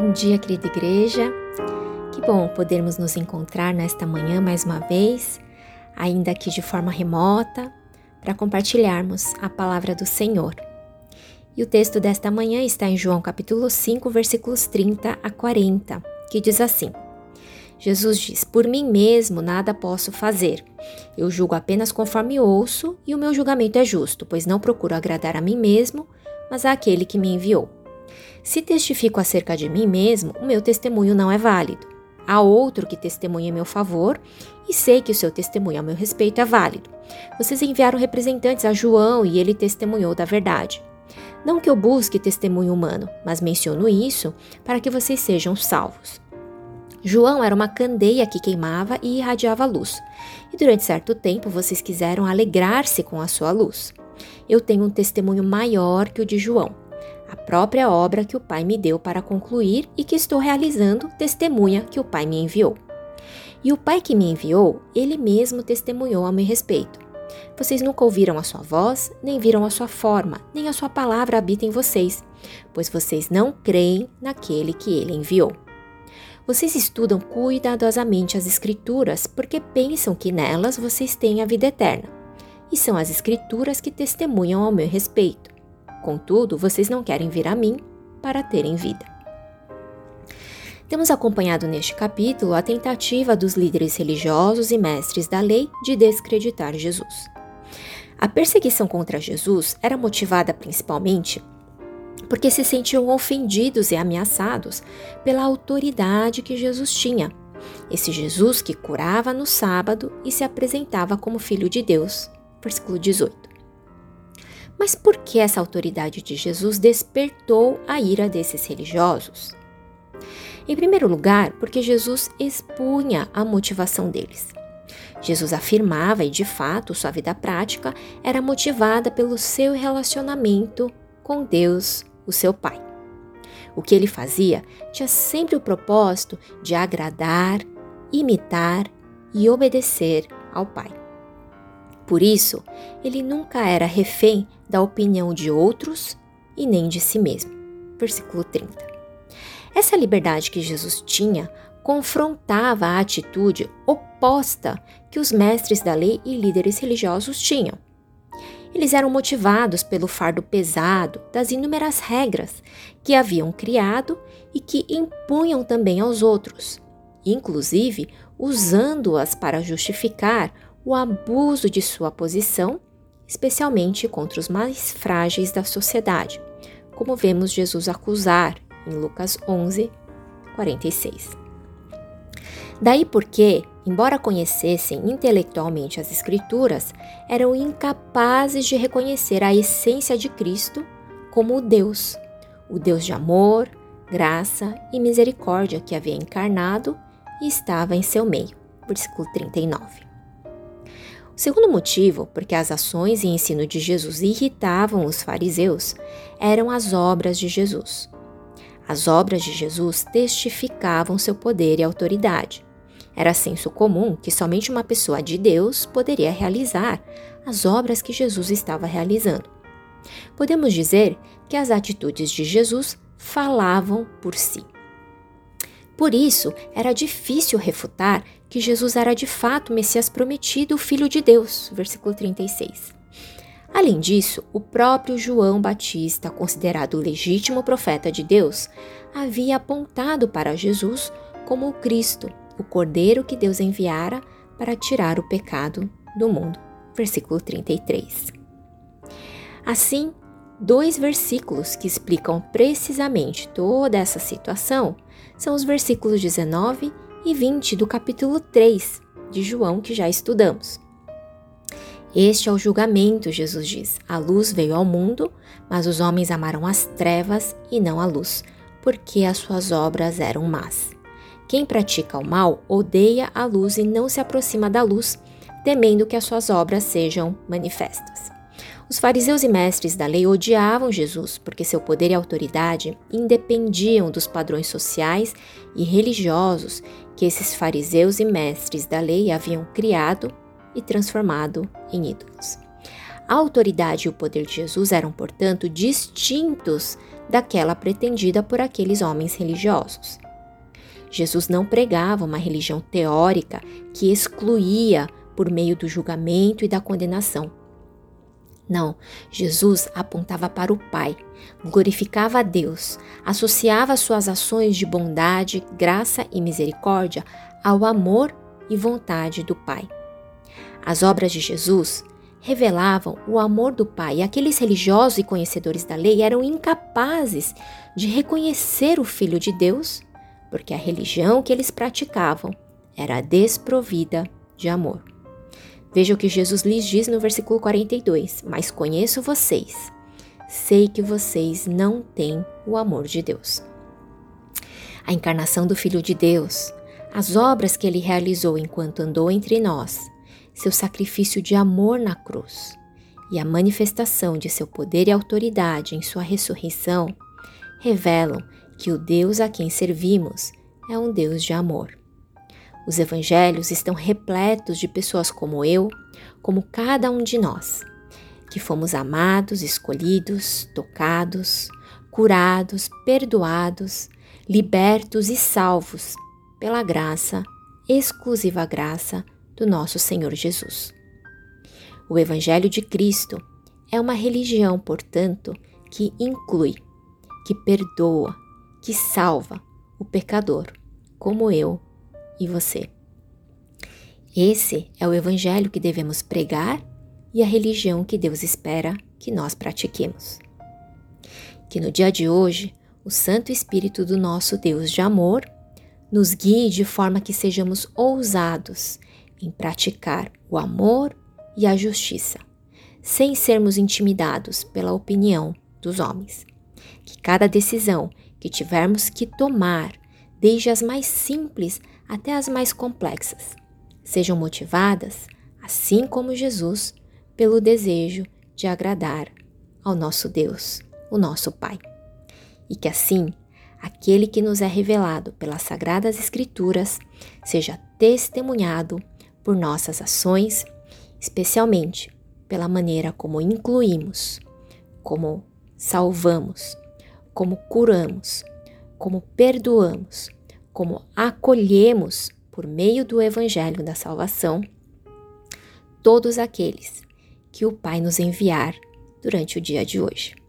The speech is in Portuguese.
Bom dia, querida igreja. Que bom podermos nos encontrar nesta manhã mais uma vez, ainda que de forma remota, para compartilharmos a palavra do Senhor. E o texto desta manhã está em João capítulo 5, versículos 30 a 40, que diz assim: Jesus diz: Por mim mesmo nada posso fazer. Eu julgo apenas conforme ouço, e o meu julgamento é justo, pois não procuro agradar a mim mesmo, mas àquele que me enviou. Se testifico acerca de mim mesmo, o meu testemunho não é válido. Há outro que testemunha em meu favor, e sei que o seu testemunho a meu respeito é válido. Vocês enviaram representantes a João e ele testemunhou da verdade. Não que eu busque testemunho humano, mas menciono isso para que vocês sejam salvos. João era uma candeia que queimava e irradiava luz, e durante certo tempo vocês quiseram alegrar-se com a sua luz. Eu tenho um testemunho maior que o de João a própria obra que o Pai me deu para concluir e que estou realizando testemunha que o Pai me enviou. E o Pai que me enviou, ele mesmo testemunhou a meu respeito. Vocês nunca ouviram a sua voz, nem viram a sua forma, nem a sua palavra habita em vocês, pois vocês não creem naquele que ele enviou. Vocês estudam cuidadosamente as Escrituras porque pensam que nelas vocês têm a vida eterna. E são as Escrituras que testemunham ao meu respeito. Contudo, vocês não querem vir a mim para terem vida. Temos acompanhado neste capítulo a tentativa dos líderes religiosos e mestres da lei de descreditar Jesus. A perseguição contra Jesus era motivada principalmente porque se sentiam ofendidos e ameaçados pela autoridade que Jesus tinha. Esse Jesus que curava no sábado e se apresentava como filho de Deus. Versículo 18. Mas por que essa autoridade de Jesus despertou a ira desses religiosos? Em primeiro lugar, porque Jesus expunha a motivação deles. Jesus afirmava, e de fato sua vida prática era motivada pelo seu relacionamento com Deus, o seu Pai. O que ele fazia tinha sempre o propósito de agradar, imitar e obedecer ao Pai. Por isso, ele nunca era refém da opinião de outros e nem de si mesmo. Versículo 30. Essa liberdade que Jesus tinha confrontava a atitude oposta que os mestres da lei e líderes religiosos tinham. Eles eram motivados pelo fardo pesado das inúmeras regras que haviam criado e que impunham também aos outros, inclusive usando-as para justificar o abuso de sua posição, especialmente contra os mais frágeis da sociedade, como vemos Jesus acusar em Lucas 11, 46. Daí porque, embora conhecessem intelectualmente as Escrituras, eram incapazes de reconhecer a essência de Cristo como o Deus, o Deus de amor, graça e misericórdia que havia encarnado e estava em seu meio. Versículo 39. Segundo motivo, porque as ações e ensino de Jesus irritavam os fariseus, eram as obras de Jesus. As obras de Jesus testificavam seu poder e autoridade. Era senso comum que somente uma pessoa de Deus poderia realizar as obras que Jesus estava realizando. Podemos dizer que as atitudes de Jesus falavam por si. Por isso, era difícil refutar que Jesus era de fato o Messias prometido, o Filho de Deus. Versículo 36. Além disso, o próprio João Batista, considerado o legítimo profeta de Deus, havia apontado para Jesus como o Cristo, o Cordeiro que Deus enviara para tirar o pecado do mundo. Versículo 33. Assim, dois versículos que explicam precisamente toda essa situação são os versículos 19 e 20 do capítulo 3 de João que já estudamos. Este é o julgamento, Jesus diz. A luz veio ao mundo, mas os homens amaram as trevas e não a luz, porque as suas obras eram más. Quem pratica o mal odeia a luz e não se aproxima da luz, temendo que as suas obras sejam manifestas. Os fariseus e mestres da lei odiavam Jesus porque seu poder e autoridade independiam dos padrões sociais e religiosos que esses fariseus e mestres da lei haviam criado e transformado em ídolos. A autoridade e o poder de Jesus eram, portanto, distintos daquela pretendida por aqueles homens religiosos. Jesus não pregava uma religião teórica que excluía por meio do julgamento e da condenação. Não, Jesus apontava para o Pai, glorificava a Deus, associava suas ações de bondade, graça e misericórdia ao amor e vontade do Pai. As obras de Jesus revelavam o amor do Pai e aqueles religiosos e conhecedores da lei eram incapazes de reconhecer o Filho de Deus, porque a religião que eles praticavam era desprovida de amor. Veja o que Jesus lhes diz no versículo 42: Mas conheço vocês, sei que vocês não têm o amor de Deus. A encarnação do Filho de Deus, as obras que ele realizou enquanto andou entre nós, seu sacrifício de amor na cruz e a manifestação de seu poder e autoridade em sua ressurreição revelam que o Deus a quem servimos é um Deus de amor. Os evangelhos estão repletos de pessoas como eu, como cada um de nós, que fomos amados, escolhidos, tocados, curados, perdoados, libertos e salvos pela graça, exclusiva graça do nosso Senhor Jesus. O Evangelho de Cristo é uma religião, portanto, que inclui, que perdoa, que salva o pecador, como eu e você. Esse é o Evangelho que devemos pregar e a religião que Deus espera que nós pratiquemos. Que no dia de hoje, o Santo Espírito do nosso Deus de amor nos guie de forma que sejamos ousados em praticar o amor e a justiça, sem sermos intimidados pela opinião dos homens. Que cada decisão que tivermos que tomar, desde as mais simples até as mais complexas, sejam motivadas, assim como Jesus, pelo desejo de agradar ao nosso Deus, o nosso Pai. E que assim, aquele que nos é revelado pelas Sagradas Escrituras seja testemunhado por nossas ações, especialmente pela maneira como incluímos, como salvamos, como curamos, como perdoamos, como acolhemos por meio do Evangelho da Salvação todos aqueles que o Pai nos enviar durante o dia de hoje.